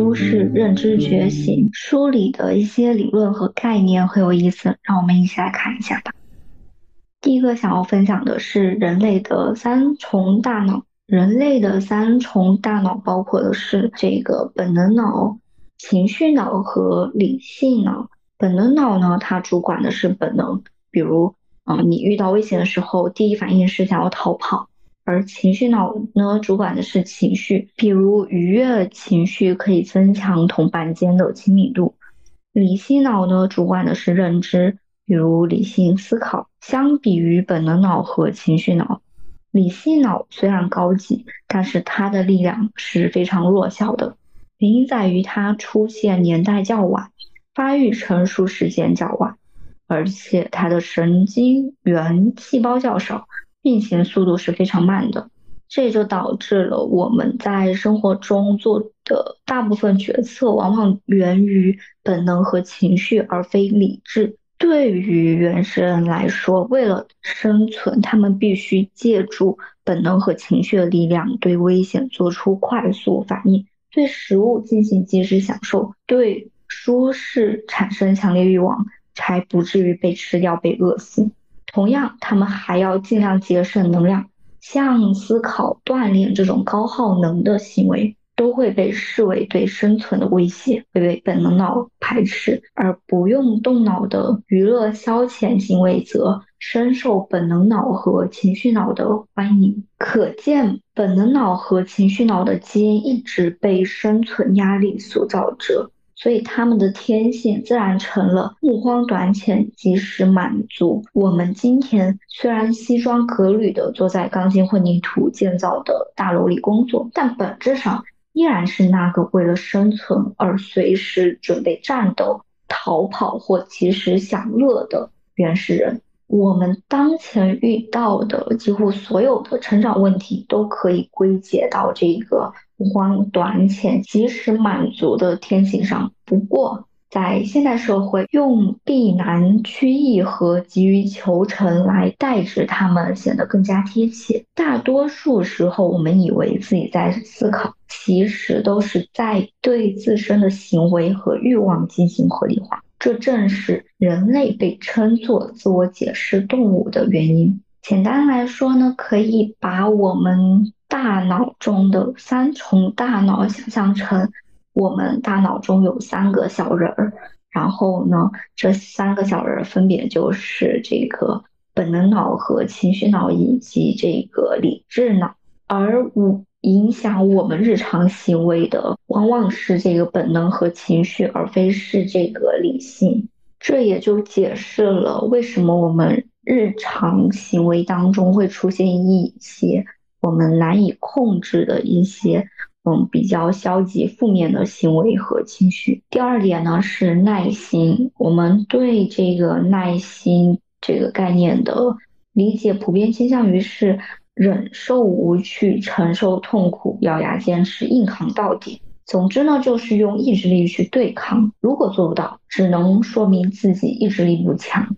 都市《认知觉醒》，书里的一些理论和概念很有意思，让我们一起来看一下吧。第一个想要分享的是人类的三重大脑。人类的三重大脑包括的是这个本能脑、情绪脑和理性脑。本能脑呢，它主管的是本能，比如啊，你遇到危险的时候，第一反应是想要逃跑。而情绪脑呢，主管的是情绪，比如愉悦情绪可以增强同伴间的亲密度。理性脑呢，主管的是认知，比如理性思考。相比于本能脑和情绪脑，理性脑虽然高级，但是它的力量是非常弱小的，原因在于它出现年代较晚，发育成熟时间较晚，而且它的神经元细胞较少。运行速度是非常慢的，这就导致了我们在生活中做的大部分决策往往源于本能和情绪，而非理智。对于原始人来说，为了生存，他们必须借助本能和情绪的力量，对危险做出快速反应，对食物进行及时享受，对舒适产生强烈欲望，才不至于被吃掉、被饿死。同样，他们还要尽量节省能量，像思考、锻炼这种高耗能的行为，都会被视为对生存的威胁，会被本能脑排斥；而不用动脑的娱乐消遣行为，则深受本能脑和情绪脑的欢迎。可见，本能脑和情绪脑的基因一直被生存压力塑造着。所以他们的天性自然成了目光短浅、及时满足。我们今天虽然西装革履地坐在钢筋混凝土建造的大楼里工作，但本质上依然是那个为了生存而随时准备战斗、逃跑或及时享乐的原始人。我们当前遇到的几乎所有的成长问题，都可以归结到这一个。光短浅、及时满足的天性上。不过，在现代社会，用避难趋易和急于求成来代指他们，显得更加贴切。大多数时候，我们以为自己在思考，其实都是在对自身的行为和欲望进行合理化。这正是人类被称作自我解释动物的原因。简单来说呢，可以把我们。大脑中的三重大脑想象成我们大脑中有三个小人儿，然后呢，这三个小人儿分别就是这个本能脑和情绪脑以及这个理智脑，而无影响我们日常行为的往往是这个本能和情绪，而非是这个理性。这也就解释了为什么我们日常行为当中会出现一些。我们难以控制的一些，嗯，比较消极、负面的行为和情绪。第二点呢是耐心，我们对这个耐心这个概念的理解，普遍倾向于是忍受无趣、承受痛苦、咬牙坚持、硬扛到底。总之呢，就是用意志力去对抗。如果做不到，只能说明自己意志力不强。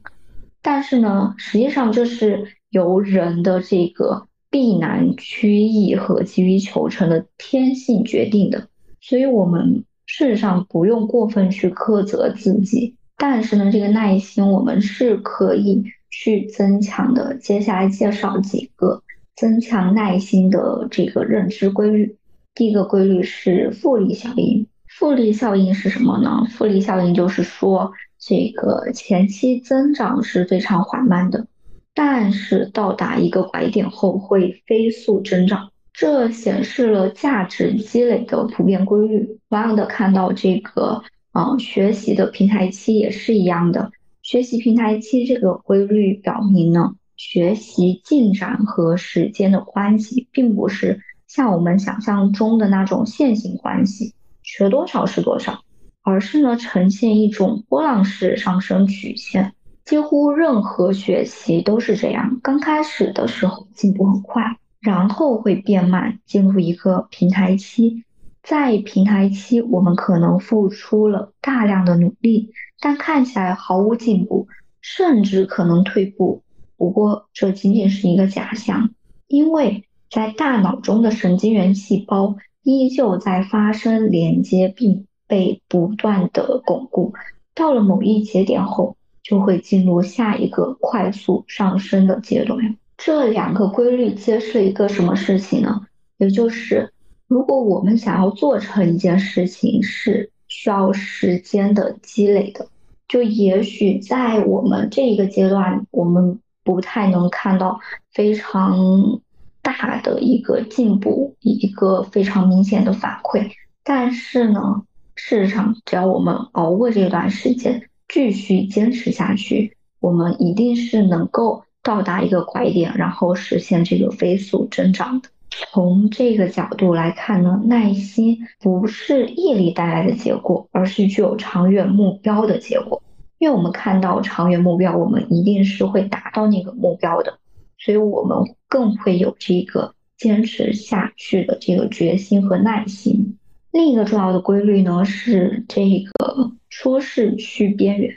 但是呢，实际上这是由人的这个。避难趋易和急于求成的天性决定的，所以我们事实上不用过分去苛责自己。但是呢，这个耐心我们是可以去增强的。接下来介绍几个增强耐心的这个认知规律。第一个规律是复利效应。复利效应是什么呢？复利效应就是说，这个前期增长是非常缓慢的。但是到达一个拐点后会飞速增长，这显示了价值积累的普遍规律。同样的，看到这个，嗯，学习的平台期也是一样的。学习平台期这个规律表明呢，学习进展和时间的关系，并不是像我们想象中的那种线性关系，学多少是多少，而是呢，呈现一种波浪式上升曲线。几乎任何学习都是这样，刚开始的时候进步很快，然后会变慢，进入一个平台期。在平台期，我们可能付出了大量的努力，但看起来毫无进步，甚至可能退步。不过，这仅仅是一个假象，因为在大脑中的神经元细胞依旧在发生连接，并被不断的巩固。到了某一节点后，就会进入下一个快速上升的阶段。这两个规律揭示一个什么事情呢？也就是，如果我们想要做成一件事情，是需要时间的积累的。就也许在我们这一个阶段，我们不太能看到非常大的一个进步，一个非常明显的反馈。但是呢，事实上，只要我们熬过这段时间，继续坚持下去，我们一定是能够到达一个拐点，然后实现这个飞速增长的。从这个角度来看呢，耐心不是毅力带来的结果，而是具有长远目标的结果。因为我们看到长远目标，我们一定是会达到那个目标的，所以我们更会有这个坚持下去的这个决心和耐心。另一个重要的规律呢，是这个舒适区边缘，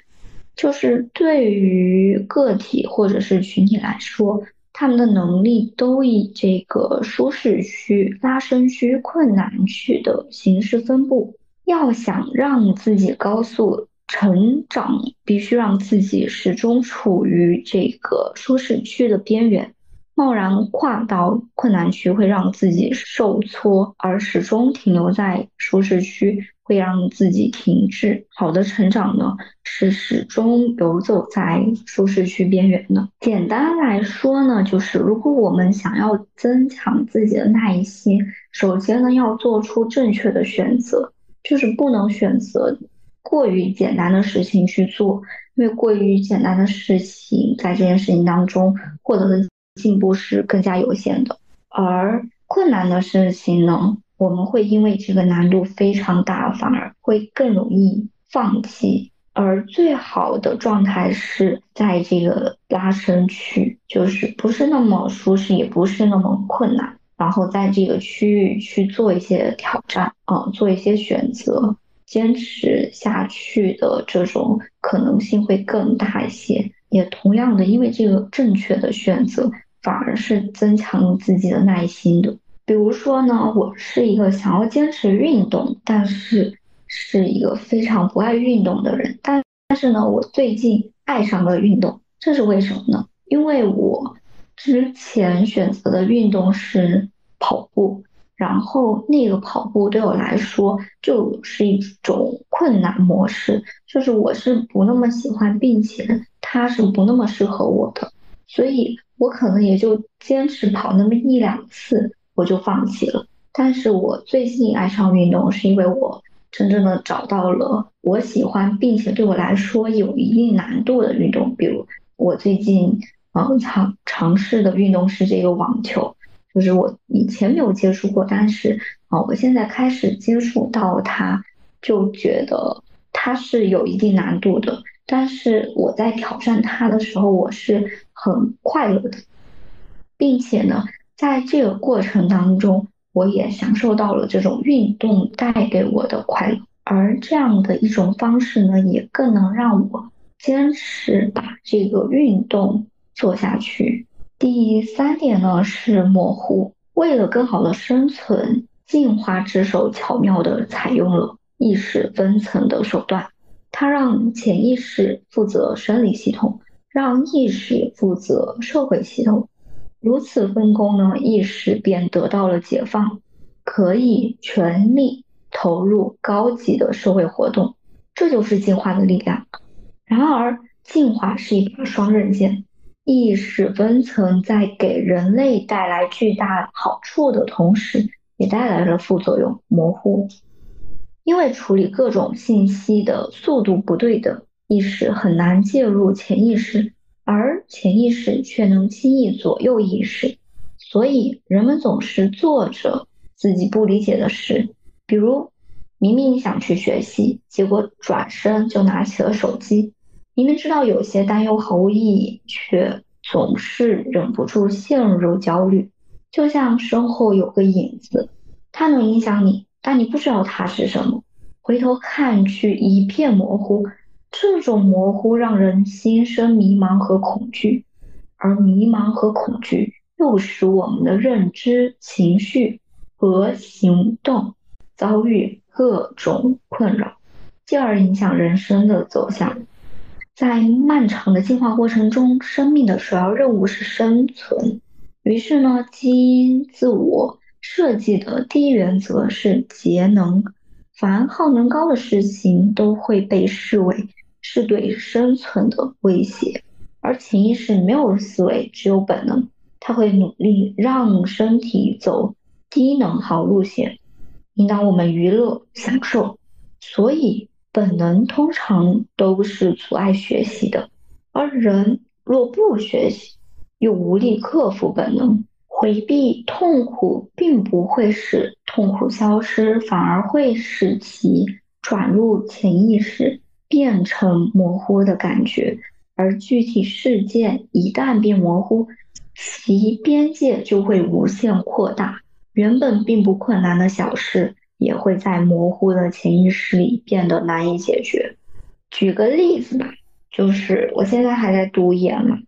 就是对于个体或者是群体来说。他们的能力都以这个舒适区、拉伸区、困难区的形式分布。要想让自己高速成长，必须让自己始终处于这个舒适区的边缘。贸然跨到困难区，会让自己受挫；而始终停留在舒适区。会让自己停滞。好的成长呢，是始终游走在舒适区边缘的。简单来说呢，就是如果我们想要增强自己的耐心，首先呢要做出正确的选择，就是不能选择过于简单的事情去做，因为过于简单的事情在这件事情当中获得的进步是更加有限的，而困难的事情呢。我们会因为这个难度非常大，反而会更容易放弃。而最好的状态是在这个拉伸区，就是不是那么舒适，也不是那么困难，然后在这个区域去做一些挑战，啊，做一些选择，坚持下去的这种可能性会更大一些。也同样的，因为这个正确的选择，反而是增强自己的耐心的。比如说呢，我是一个想要坚持运动，但是是一个非常不爱运动的人。但但是呢，我最近爱上了运动，这是为什么呢？因为我之前选择的运动是跑步，然后那个跑步对我来说就是一种困难模式，就是我是不那么喜欢，并且它是不那么适合我的，所以我可能也就坚持跑那么一两次。我就放弃了。但是我最近爱上运动，是因为我真正的找到了我喜欢并且对我来说有一定难度的运动。比如我最近嗯尝尝试的运动是这个网球，就是我以前没有接触过，但是啊我现在开始接触到它，就觉得它是有一定难度的。但是我在挑战它的时候，我是很快乐的，并且呢。在这个过程当中，我也享受到了这种运动带给我的快乐，而这样的一种方式呢，也更能让我坚持把这个运动做下去。第三点呢是模糊，为了更好的生存，进化之手巧妙的采用了意识分层的手段，它让潜意识负责生理系统，让意识负责社会系统。如此分工呢，意识便得到了解放，可以全力投入高级的社会活动。这就是进化的力量。然而，进化是一把双刃剑，意识分层在给人类带来巨大好处的同时，也带来了副作用——模糊。因为处理各种信息的速度不对等，意识很难介入潜意识。而潜意识却能轻易左右意识，所以人们总是做着自己不理解的事，比如明明想去学习，结果转身就拿起了手机；明明知道有些担忧毫无意义，却总是忍不住陷入焦虑。就像身后有个影子，它能影响你，但你不知道它是什么。回头看去，一片模糊。这种模糊让人心生迷茫和恐惧，而迷茫和恐惧又使我们的认知、情绪和行动遭遇各种困扰，进而影响人生的走向。在漫长的进化过程中，生命的首要任务是生存。于是呢，基因自我设计的第一原则是节能。凡耗能高的事情都会被视为是对生存的威胁，而潜意识没有思维，只有本能，他会努力让身体走低能耗路线，引导我们娱乐享受。所以，本能通常都是阻碍学习的，而人若不学习，又无力克服本能。回避痛苦并不会使痛苦消失，反而会使其转入潜意识，变成模糊的感觉。而具体事件一旦变模糊，其边界就会无限扩大。原本并不困难的小事，也会在模糊的潜意识里变得难以解决。举个例子吧，就是我现在还在读研嘛，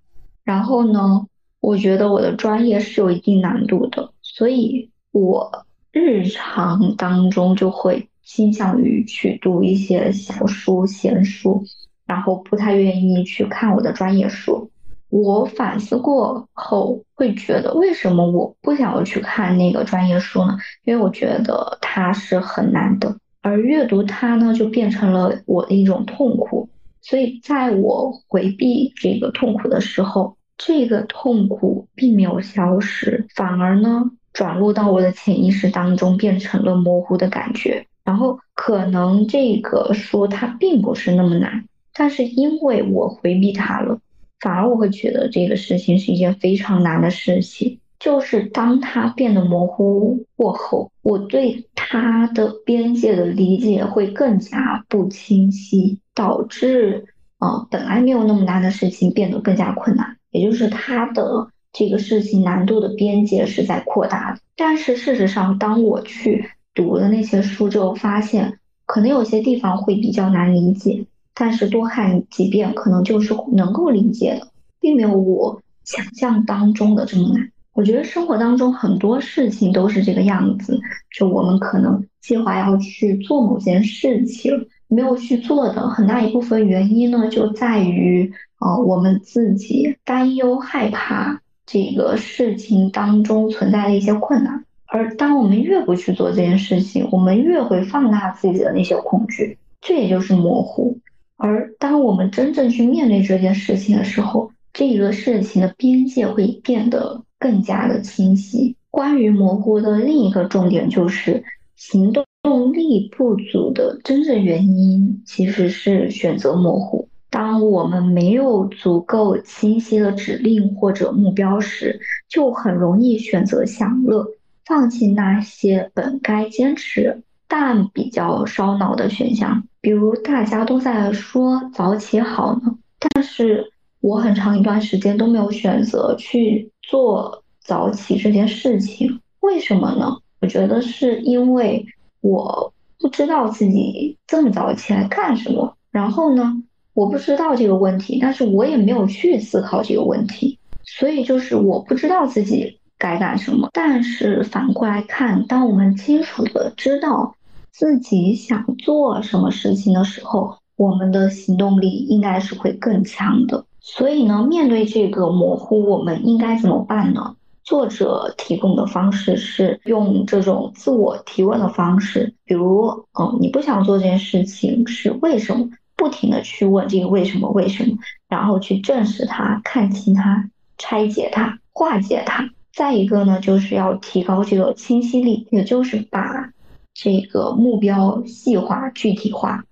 然后呢？我觉得我的专业是有一定难度的，所以我日常当中就会倾向于去读一些小书、闲书，然后不太愿意去看我的专业书。我反思过后会觉得，为什么我不想要去看那个专业书呢？因为我觉得它是很难的，而阅读它呢，就变成了我的一种痛苦。所以在我回避这个痛苦的时候，这个痛苦并没有消失，反而呢转入到我的潜意识当中，变成了模糊的感觉。然后可能这个说它并不是那么难，但是因为我回避它了，反而我会觉得这个事情是一件非常难的事情。就是当它变得模糊过后，我对它的边界的理解会更加不清晰，导致啊本来没有那么难的事情变得更加困难。也就是它的这个事情难度的边界是在扩大的，但是事实上，当我去读了那些书之后，发现可能有些地方会比较难理解，但是多看几遍，可能就是能够理解的，并没有我想象当中的这么难。我觉得生活当中很多事情都是这个样子，就我们可能计划要去做某件事情，没有去做的很大一部分原因呢，就在于。哦，我们自己担忧、害怕这个事情当中存在的一些困难，而当我们越不去做这件事情，我们越会放大自己的那些恐惧，这也就是模糊。而当我们真正去面对这件事情的时候，这个事情的边界会变得更加的清晰。关于模糊的另一个重点就是行动力不足的真正原因其实是选择模糊。当我们没有足够清晰的指令或者目标时，就很容易选择享乐，放弃那些本该坚持但比较烧脑的选项。比如大家都在说早起好呢，但是我很长一段时间都没有选择去做早起这件事情。为什么呢？我觉得是因为我不知道自己这么早起来干什么，然后呢？我不知道这个问题，但是我也没有去思考这个问题，所以就是我不知道自己该干什么。但是反过来看，当我们清楚的知道自己想做什么事情的时候，我们的行动力应该是会更强的。所以呢，面对这个模糊，我们应该怎么办呢？作者提供的方式是用这种自我提问的方式，比如，嗯，你不想做这件事情是为什么？不停的去问这个为什么为什么，然后去正视它、看清它、拆解它、化解它。再一个呢，就是要提高这个清晰力，也就是把这个目标细化、具体化。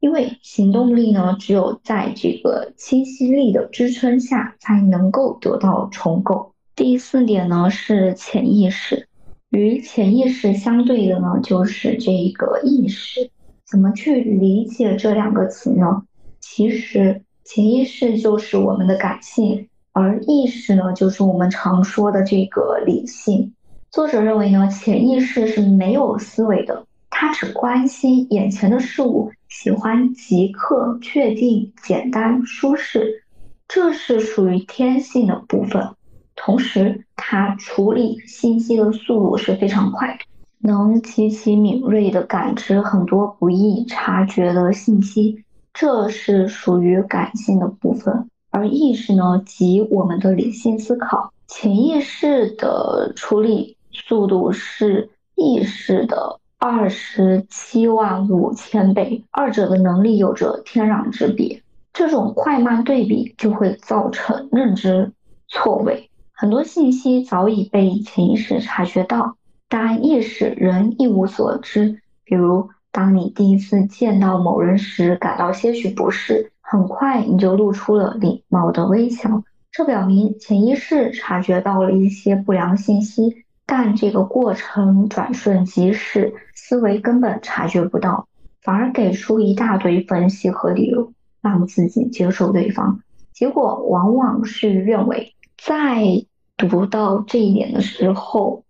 因为行动力呢，只有在这个清晰力的支撑下，才能够得到重构。第四点呢是潜意识，与潜意识相对的呢就是这个意识。怎么去理解这两个词呢？其实潜意识就是我们的感性，而意识呢，就是我们常说的这个理性。作者认为呢，潜意识是没有思维的，它只关心眼前的事物，喜欢即刻、确定、简单、舒适，这是属于天性的部分。同时它处理信息的速度是非常快的，能极其敏锐地感知很多不易察觉的信息，这是属于感性的部分。而意识呢，即我们的理性思考，潜意识的处理速度是意识的二十七万五千倍，二者的能力有着天壤之别。这种快慢对比就会造成认知错位。很多信息早已被潜意识察觉到，但意识仍一无所知。比如，当你第一次见到某人时感到些许不适，很快你就露出了礼貌的微笑，这表明潜意识察觉到了一些不良信息，但这个过程转瞬即逝，思维根本察觉不到，反而给出一大堆分析和理由，让自己接受对方。结果往往事与愿违。在读到这一点的时候，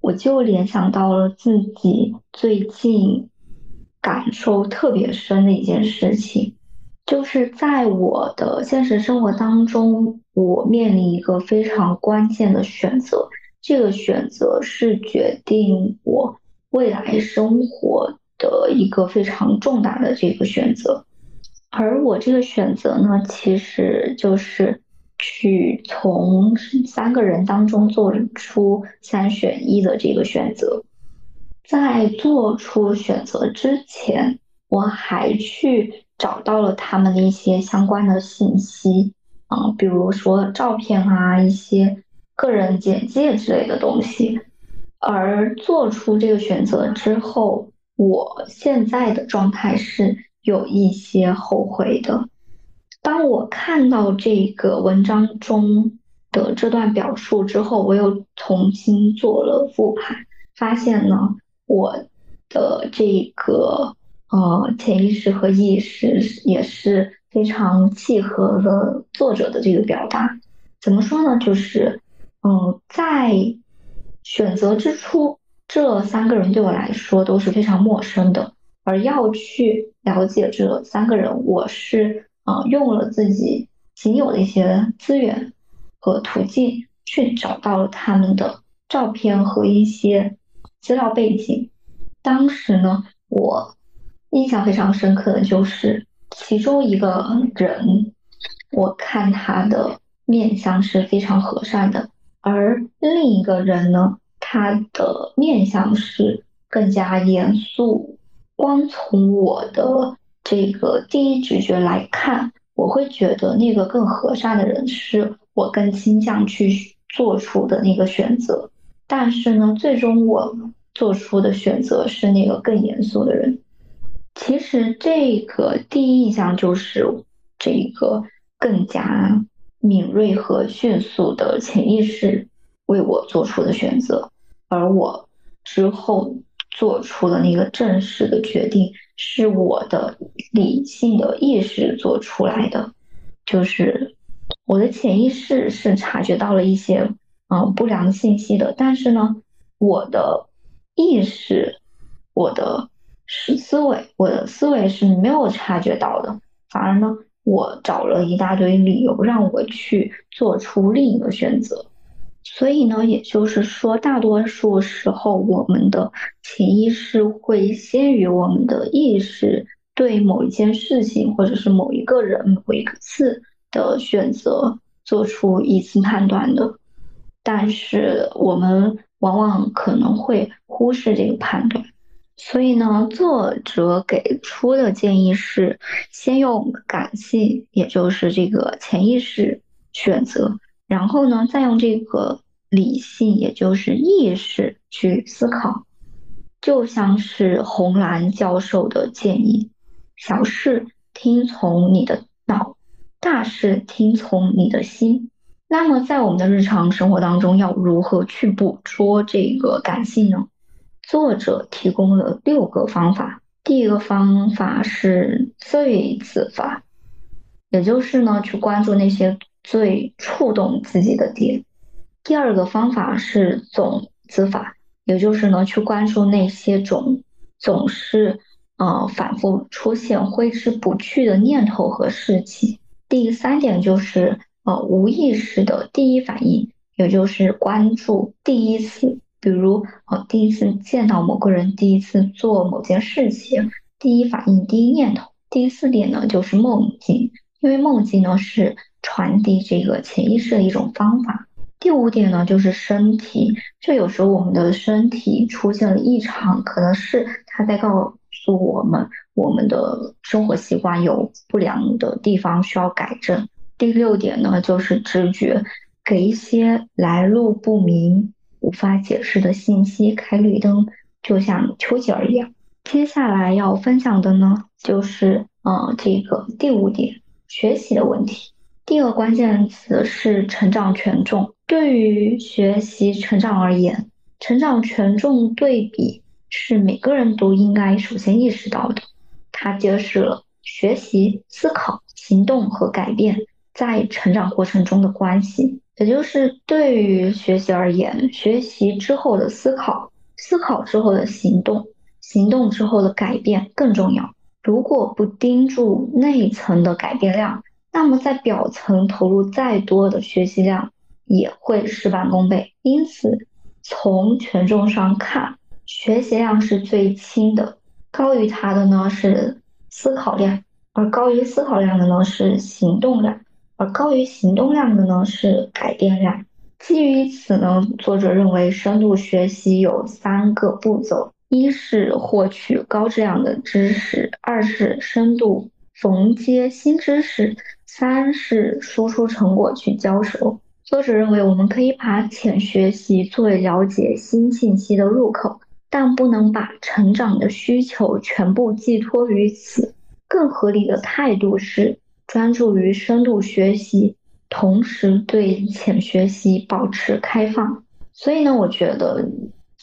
我就联想到了自己最近感受特别深的一件事情，就是在我的现实生活当中，我面临一个非常关键的选择，这个选择是决定我未来生活的一个非常重大的这个选择，而我这个选择呢，其实就是。去从三个人当中做出三选一的这个选择，在做出选择之前，我还去找到了他们的一些相关的信息啊，比如说照片啊，一些个人简介之类的东西。而做出这个选择之后，我现在的状态是有一些后悔的。当我看到这个文章中的这段表述之后，我又重新做了复盘，发现呢，我的这个呃潜意识和意识也是非常契合了作者的这个表达。怎么说呢？就是嗯，在选择之初，这三个人对我来说都是非常陌生的，而要去了解这三个人，我是。啊，用了自己仅有的一些资源和途径，去找到了他们的照片和一些资料背景。当时呢，我印象非常深刻的就是其中一个人，我看他的面相是非常和善的，而另一个人呢，他的面相是更加严肃。光从我的。这个第一直觉来看，我会觉得那个更和善的人是我更倾向去做出的那个选择。但是呢，最终我做出的选择是那个更严肃的人。其实这个第一印象就是这个更加敏锐和迅速的潜意识为我做出的选择，而我之后。做出的那个正式的决定是我的理性的意识做出来的，就是我的潜意识是察觉到了一些嗯不良信息的，但是呢，我的意识、我的思思维、我的思维是没有察觉到的，反而呢，我找了一大堆理由让我去做出另一个选择。所以呢，也就是说，大多数时候，我们的潜意识会先于我们的意识对某一件事情，或者是某一个人、某一次的选择做出一次判断的。但是我们往往可能会忽视这个判断。所以呢，作者给出的建议是，先用感性，也就是这个潜意识选择。然后呢，再用这个理性，也就是意识去思考，就像是红蓝教授的建议：小事听从你的脑，大事听从你的心。那么，在我们的日常生活当中，要如何去捕捉这个感性呢？作者提供了六个方法。第一个方法是最子法，也就是呢，去关注那些。最触动自己的点。第二个方法是种子法，也就是呢，去关注那些种总是呃反复出现、挥之不去的念头和事情。第三点就是呃无意识的第一反应，也就是关注第一次，比如呃第一次见到某个人，第一次做某件事情，第一反应、第一念头。第四点呢，就是梦境，因为梦境呢是传递这个潜意识的一种方法。第五点呢，就是身体，就有时候我们的身体出现了异常，可能是他在告诉我们，我们的生活习惯有不良的地方需要改正。第六点呢，就是直觉，给一些来路不明、无法解释的信息开绿灯，就像丘吉尔一样。接下来要分享的呢，就是呃这个第五点，学习的问题。第二个关键词是成长权重。对于学习成长而言，成长权重对比是每个人都应该首先意识到的。它揭示了学习、思考、行动和改变在成长过程中的关系。也就是对于学习而言，学习之后的思考，思考之后的行动。行动之后的改变更重要。如果不盯住内层的改变量，那么在表层投入再多的学习量也会事半功倍。因此，从权重上看，学习量是最轻的，高于它的呢是思考量，而高于思考量的呢是行动量，而高于行动量的呢是改变量。基于此呢，作者认为深度学习有三个步骤。一是获取高质量的知识，二是深度缝接新知识，三是输出成果去交手。作者认为，我们可以把浅学习作为了解新信息的入口，但不能把成长的需求全部寄托于此。更合理的态度是专注于深度学习，同时对浅学习保持开放。所以呢，我觉得。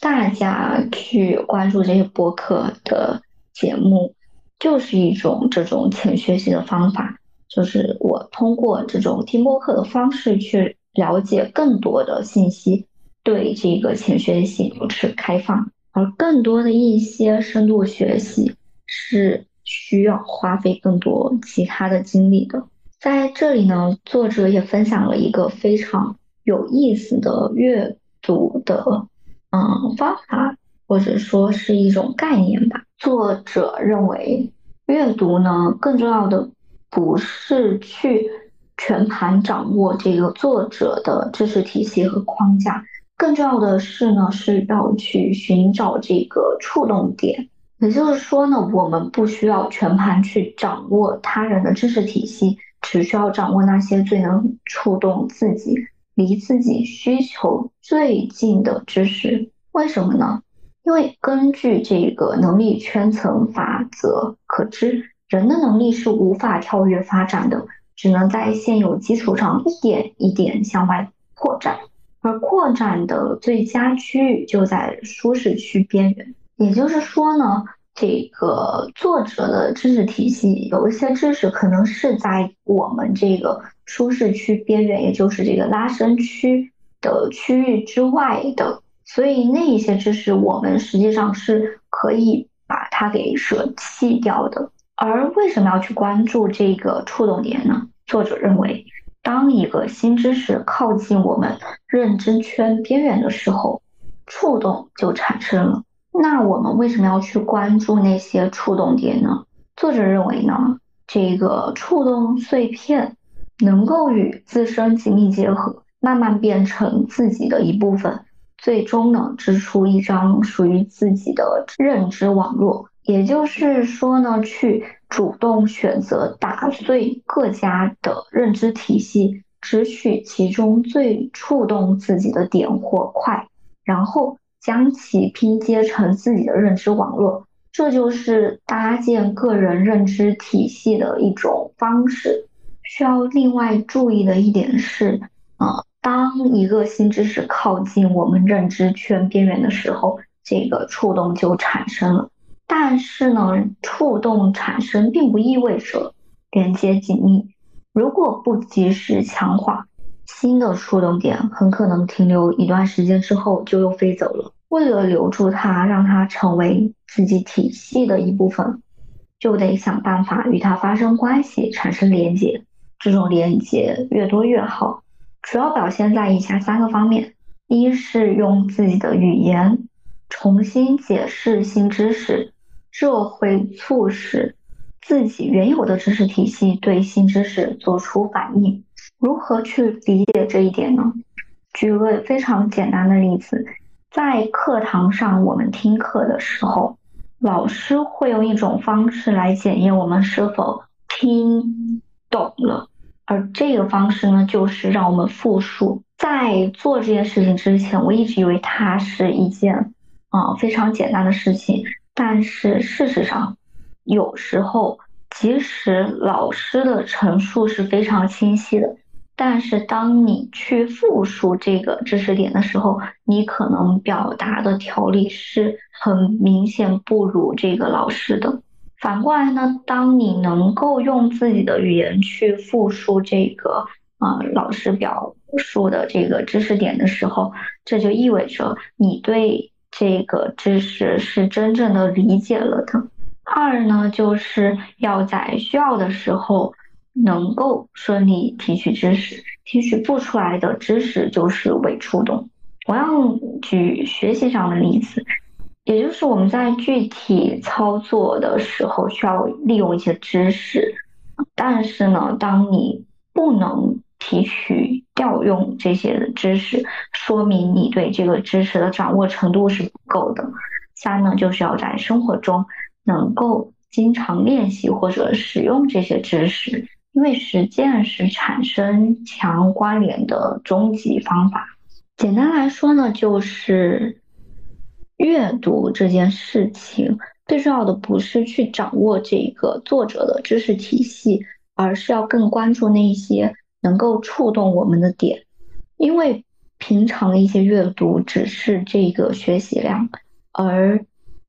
大家去关注这些播客的节目，就是一种这种浅学习的方法。就是我通过这种听播客的方式去了解更多的信息，对这个浅学习保持开放。而更多的一些深度学习是需要花费更多其他的精力的。在这里呢，作者也分享了一个非常有意思的阅读的。嗯，方法或者说是一种概念吧。作者认为，阅读呢，更重要的不是去全盘掌握这个作者的知识体系和框架，更重要的是呢，是要去寻找这个触动点。也就是说呢，我们不需要全盘去掌握他人的知识体系，只需要掌握那些最能触动自己。离自己需求最近的知识，为什么呢？因为根据这个能力圈层法则可知，人的能力是无法跳跃发展的，只能在现有基础上一点一点向外扩展，而扩展的最佳区域就在舒适区边缘。也就是说呢？这个作者的知识体系有一些知识可能是在我们这个舒适区边缘，也就是这个拉伸区的区域之外的，所以那一些知识我们实际上是可以把它给舍弃掉的。而为什么要去关注这个触动点呢？作者认为，当一个新知识靠近我们认知圈边缘的时候，触动就产生了。那我们为什么要去关注那些触动点呢？作者认为呢，这个触动碎片能够与自身紧密结合，慢慢变成自己的一部分，最终呢织出一张属于自己的认知网络。也就是说呢，去主动选择打碎各家的认知体系，只取其中最触动自己的点或块，然后。将其拼接成自己的认知网络，这就是搭建个人认知体系的一种方式。需要另外注意的一点是，啊，当一个新知识靠近我们认知圈边缘的时候，这个触动就产生了。但是呢，触动产生并不意味着连接紧密。如果不及时强化。新的触动点很可能停留一段时间之后就又飞走了。为了留住它，让它成为自己体系的一部分，就得想办法与它发生关系，产生连接。这种连接越多越好。主要表现在以下三个方面：一是用自己的语言重新解释新知识，这会促使自己原有的知识体系对新知识做出反应。如何去理解这一点呢？举个非常简单的例子，在课堂上我们听课的时候，老师会用一种方式来检验我们是否听懂了。而这个方式呢，就是让我们复述。在做这件事情之前，我一直以为它是一件啊非常简单的事情。但是事实上，有时候即使老师的陈述是非常清晰的，但是当你去复述这个知识点的时候，你可能表达的条理是很明显不如这个老师的。反过来呢，当你能够用自己的语言去复述这个啊老师表述的这个知识点的时候，这就意味着你对这个知识是真正的理解了的。二呢，就是要在需要的时候能够顺利提取知识，提取不出来的知识就是伪触动。同样举学习上的例子。也就是我们在具体操作的时候需要利用一些知识，但是呢，当你不能提取调用这些知识，说明你对这个知识的掌握程度是不够的。三呢，就是要在生活中能够经常练习或者使用这些知识，因为实践是产生强关联的终极方法。简单来说呢，就是。阅读这件事情最重要的不是去掌握这个作者的知识体系，而是要更关注那些能够触动我们的点。因为平常的一些阅读只是这个学习量，而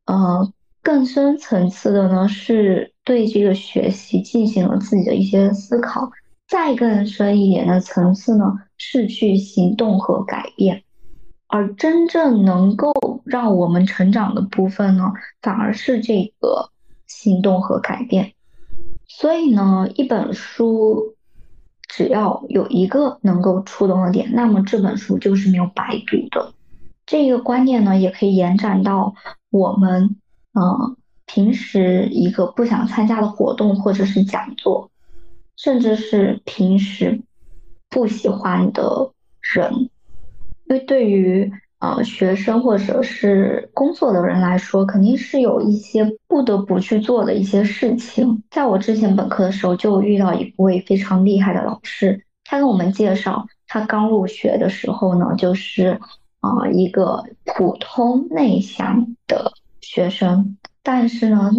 呃更深层次的呢是对这个学习进行了自己的一些思考。再更深一点的层次呢是去行动和改变。而真正能够让我们成长的部分呢，反而是这个行动和改变。所以呢，一本书只要有一个能够触动的点，那么这本书就是没有白读的。这个观念呢，也可以延展到我们呃平时一个不想参加的活动或者是讲座，甚至是平时不喜欢的人。因为对于呃学生或者是工作的人来说，肯定是有一些不得不去做的一些事情。在我之前本科的时候，就遇到一位非常厉害的老师，他跟我们介绍，他刚入学的时候呢，就是啊一个普通内向的学生，但是呢，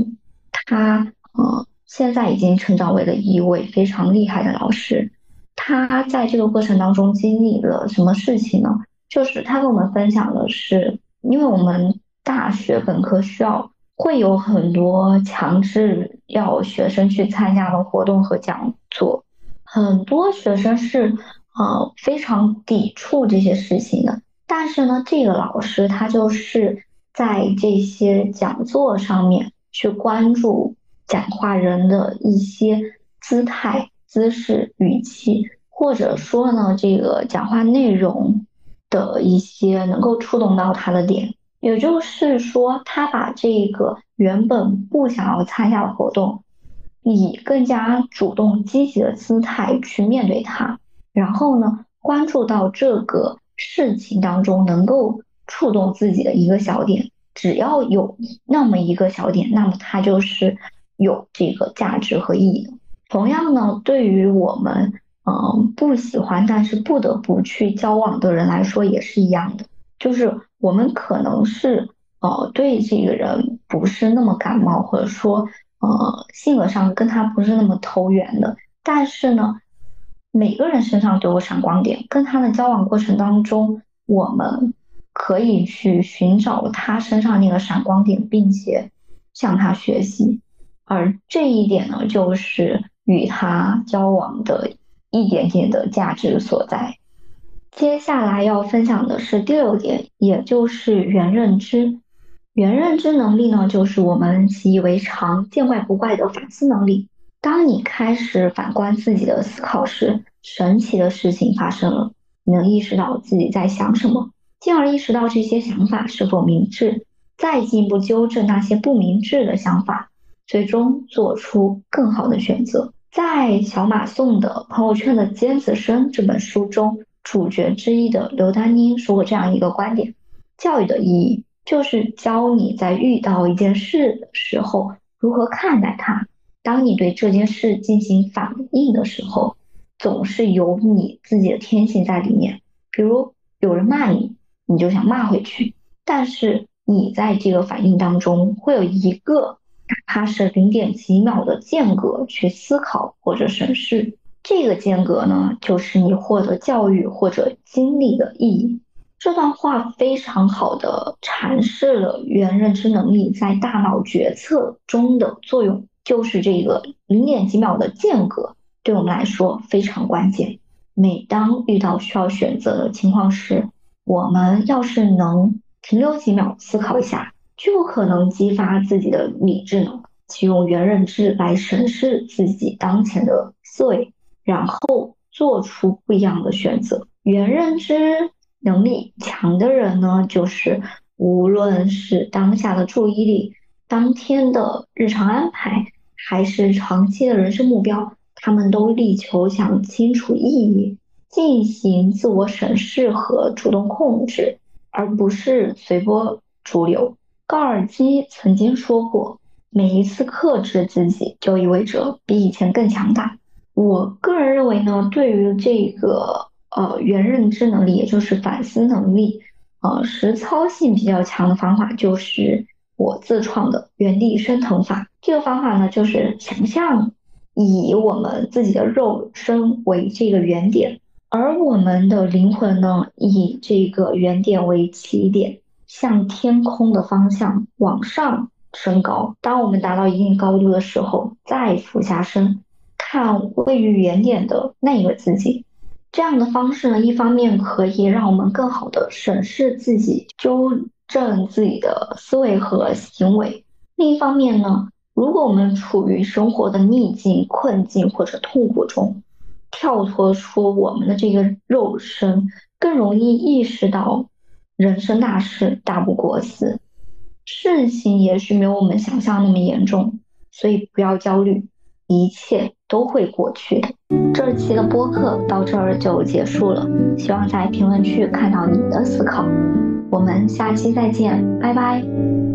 他呃现在已经成长为了一位非常厉害的老师。他在这个过程当中经历了什么事情呢？就是他跟我们分享的是，因为我们大学本科需要会有很多强制要学生去参加的活动和讲座，很多学生是呃非常抵触这些事情的。但是呢，这个老师他就是在这些讲座上面去关注讲话人的一些姿态、姿势、语气，或者说呢，这个讲话内容。的一些能够触动到他的点，也就是说，他把这个原本不想要参加的活动，以更加主动积极的姿态去面对它，然后呢，关注到这个事情当中能够触动自己的一个小点，只要有那么一个小点，那么它就是有这个价值和意义的。同样呢，对于我们。嗯，不喜欢但是不得不去交往的人来说也是一样的，就是我们可能是呃对这个人不是那么感冒，或者说呃性格上跟他不是那么投缘的，但是呢，每个人身上都有闪光点，跟他的交往过程当中，我们可以去寻找他身上那个闪光点，并且向他学习，而这一点呢，就是与他交往的。一点点的价值所在。接下来要分享的是第六点，也就是原认知。原认知能力呢，就是我们习以为常、见怪不怪的反思能力。当你开始反观自己的思考时，神奇的事情发生了。你能意识到自己在想什么，进而意识到这些想法是否明智，再进一步纠正那些不明智的想法，最终做出更好的选择。在小马送的朋友圈的尖子生这本书中，主角之一的刘丹妮说过这样一个观点：教育的意义就是教你在遇到一件事的时候如何看待它。当你对这件事进行反应的时候，总是有你自己的天性在里面。比如有人骂你，你就想骂回去，但是你在这个反应当中会有一个。哪怕是零点几秒的间隔去思考或者审视，这个间隔呢，就是你获得教育或者经历的意义。这段话非常好的阐释了原认知能力在大脑决策中的作用，就是这个零点几秒的间隔对我们来说非常关键。每当遇到需要选择的情况时，我们要是能停留几秒思考一下。就可能激发自己的理智能，启用原认知来审视自己当前的思维，然后做出不一样的选择。原认知能力强的人呢，就是无论是当下的注意力、当天的日常安排，还是长期的人生目标，他们都力求想清楚意义，进行自我审视和主动控制，而不是随波逐流。高尔基曾经说过：“每一次克制自己，就意味着比以前更强大。”我个人认为呢，对于这个呃原认知能力，也就是反思能力，呃实操性比较强的方法，就是我自创的原地升腾法。这个方法呢，就是想象以我们自己的肉身为这个原点，而我们的灵魂呢，以这个原点为起点。向天空的方向往上升高。当我们达到一定高度的时候，再俯下身看位于原点的那一个自己。这样的方式呢，一方面可以让我们更好的审视自己，纠正自己的思维和行为；另一方面呢，如果我们处于生活的逆境、困境或者痛苦中，跳脱出我们的这个肉身，更容易意识到。人生大事大不过死，事情也许没有我们想象那么严重，所以不要焦虑，一切都会过去。这期的播客到这儿就结束了，希望在评论区看到你的思考。我们下期再见，拜拜。